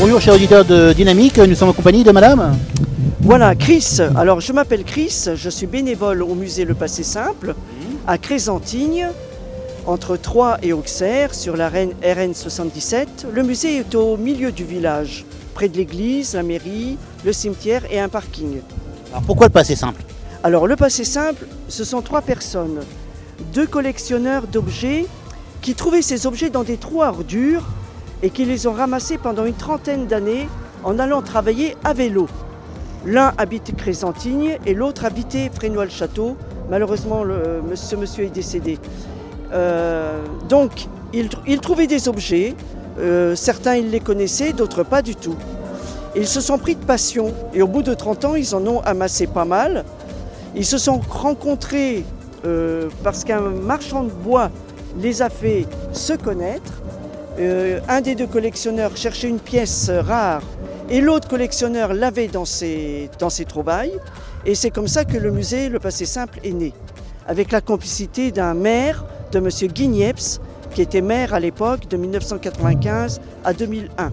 Bonjour chers auditeurs de Dynamique, nous sommes en compagnie de madame Voilà, Chris. Alors, je m'appelle Chris, je suis bénévole au musée Le Passé Simple, à Crésantigne, entre Troyes et Auxerre, sur la RN 77. Le musée est au milieu du village, près de l'église, la mairie, le cimetière et un parking. Alors pourquoi le passé simple? Alors, le Passé Simple, ce sont trois personnes, deux collectionneurs d'objets qui trouvaient ces objets dans des trous à ordures et qui les ont ramassés pendant une trentaine d'années en allant travailler à vélo. L'un habitait Crésantigne et l'autre habitait Frénois-le-Château. Malheureusement, le, ce monsieur est décédé. Euh, donc, ils, trouvaient des objets. Euh, certains, ils les connaissaient, d'autres pas du tout. Ils se sont pris de passion et au bout de 30 ans, ils en ont amassé pas mal. Ils se sont rencontrés euh, parce qu'un marchand de bois les a fait se connaître. Euh, un des deux collectionneurs cherchait une pièce rare et l'autre collectionneur l'avait dans ses, dans trouvailles. Et c'est comme ça que le musée Le Passé Simple est né, avec la complicité d'un maire, de M. Guigneps, qui était maire à l'époque de 1995 à 2001.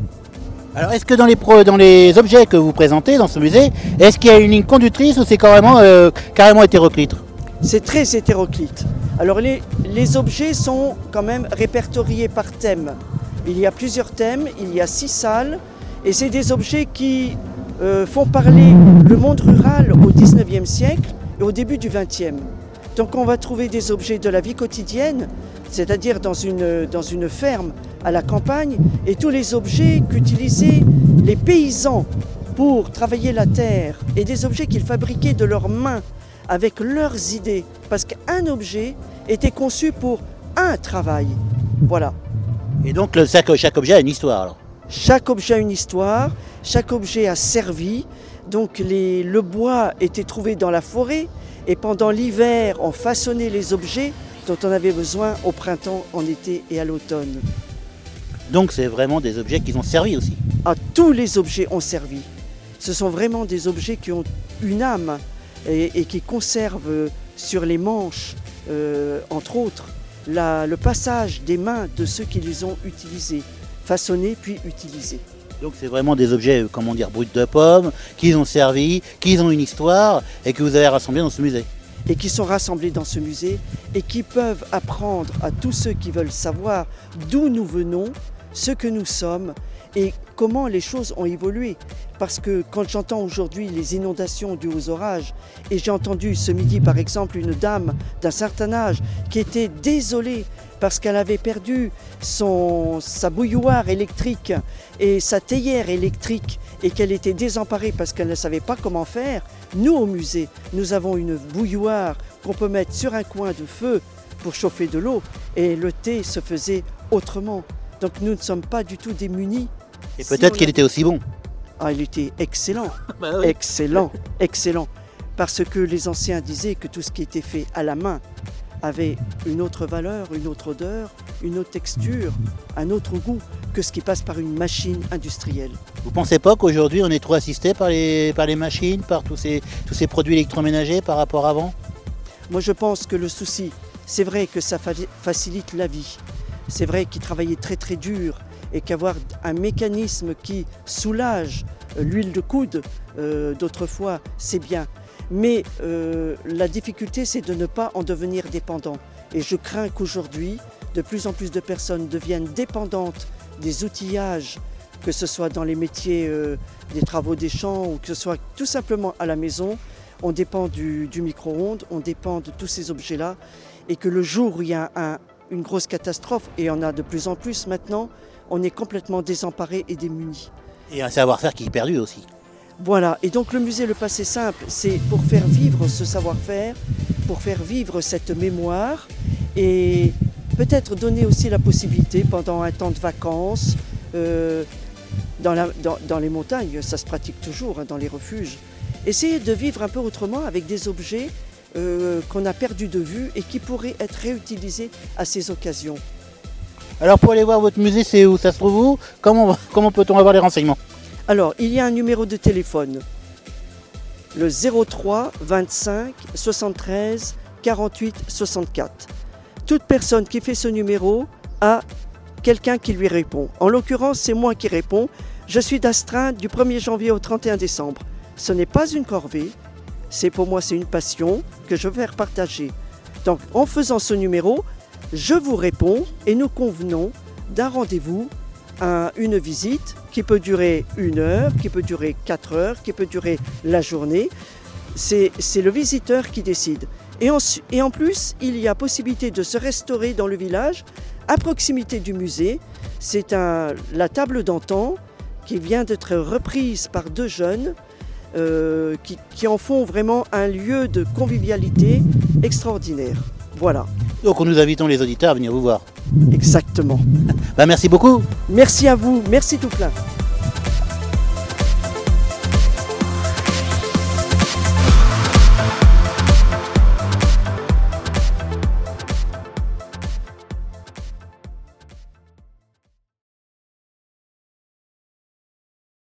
Alors est-ce que dans les, pro, dans les objets que vous présentez dans ce musée, est-ce qu'il y a une ligne conductrice ou c'est carrément, euh, carrément hétéroclite? C'est très hétéroclite. Alors les, objets sont quand même répertoriés par thème. Il y a plusieurs thèmes, il y a six salles, et c'est des objets qui euh, font parler le monde rural au 19e siècle et au début du 20e. Donc on va trouver des objets de la vie quotidienne, c'est-à-dire dans une, dans une ferme à la campagne, et tous les objets qu'utilisaient les paysans pour travailler la terre, et des objets qu'ils fabriquaient de leurs mains avec leurs idées, parce qu'un objet était conçu pour un travail. Voilà. Et donc le, chaque, chaque objet a une histoire alors Chaque objet a une histoire, chaque objet a servi. Donc les, le bois était trouvé dans la forêt et pendant l'hiver on façonnait les objets dont on avait besoin au printemps, en été et à l'automne. Donc c'est vraiment des objets qui ont servi aussi Ah, tous les objets ont servi. Ce sont vraiment des objets qui ont une âme et, et qui conservent sur les manches, euh, entre autres, la, le passage des mains de ceux qui les ont utilisés, façonnés puis utilisés. Donc c'est vraiment des objets, euh, comment dire, bruts de pommes, qui ont servi, qui ont une histoire et que vous avez rassemblés dans ce musée. Et qui sont rassemblés dans ce musée et qui peuvent apprendre à tous ceux qui veulent savoir d'où nous venons, ce que nous sommes et comment les choses ont évolué. Parce que quand j'entends aujourd'hui les inondations dues aux orages, et j'ai entendu ce midi par exemple une dame d'un certain âge qui était désolée parce qu'elle avait perdu son, sa bouilloire électrique et sa théière électrique et qu'elle était désemparée parce qu'elle ne savait pas comment faire, nous au musée, nous avons une bouilloire qu'on peut mettre sur un coin de feu pour chauffer de l'eau et le thé se faisait autrement. Donc nous ne sommes pas du tout démunis. Et peut-être qu'il était aussi bon. Ah, il était excellent, Bah oui. excellent, excellent. Parce que les anciens disaient que tout ce qui était fait à la main avait une autre valeur, une autre odeur, une autre texture, un autre goût que ce qui passe par une machine industrielle. Vous pensez pas qu'aujourd'hui on est trop assisté par les, par les machines, par tous ces, tous ces produits électroménagers par rapport à avant? Moi, je pense que le souci, c'est vrai que ça fa- facilite la vie. C'est vrai qu'il travaillait très très dur et qu'avoir un mécanisme qui soulage euh, l'huile de coude euh, d'autrefois, c'est bien. Mais euh, la difficulté, c'est de ne pas en devenir dépendant. Et je crains qu'aujourd'hui, de plus en plus de personnes deviennent dépendantes des outillages, que ce soit dans les métiers des travaux des champs ou que ce soit tout simplement à la maison. On dépend du, micro-ondes, on dépend de tous ces objets-là. Et que le jour où il y a un- une grosse catastrophe, et on a de plus en plus maintenant, on est complètement désemparé et démuni. Et un savoir-faire qui est perdu aussi. Voilà, et donc le musée Le Passé Simple, c'est pour faire vivre ce savoir-faire, pour faire vivre cette mémoire et peut-être donner aussi la possibilité pendant un temps de vacances, euh, dans, la- dans- dans les montagnes, ça se pratique toujours, hein, dans les refuges, essayer de vivre un peu autrement avec des objets euh, qu'on a perdus de vue et qui pourraient être réutilisés à ces occasions. Alors pour aller voir votre musée, c'est où ça se trouve où Comment, comment peut-on avoir les renseignements Alors, il y a un numéro de téléphone, le 03 25 73 48 64. Toute personne qui fait ce numéro a quelqu'un qui lui répond. En l'occurrence, c'est moi qui réponds. Je suis d'astreinte du 1er janvier au 31 décembre. Ce n'est pas une corvée, c'est pour moi c'est une passion que je veux faire partager. Donc en faisant ce numéro, je vous réponds et nous convenons d'un rendez-vous à une visite qui peut durer une heure, qui peut durer quatre heures, qui peut durer la journée. C'est le visiteur qui décide. Et en, plus, il y a possibilité de se restaurer dans le village, à proximité du musée. C'est la table d'antan qui vient d'être reprise par deux jeunes euh, qui en font vraiment un lieu de convivialité extraordinaire. Voilà. Donc nous invitons les auditeurs à venir vous voir. Exactement. Bah, merci beaucoup. Merci à vous. Merci tout plein.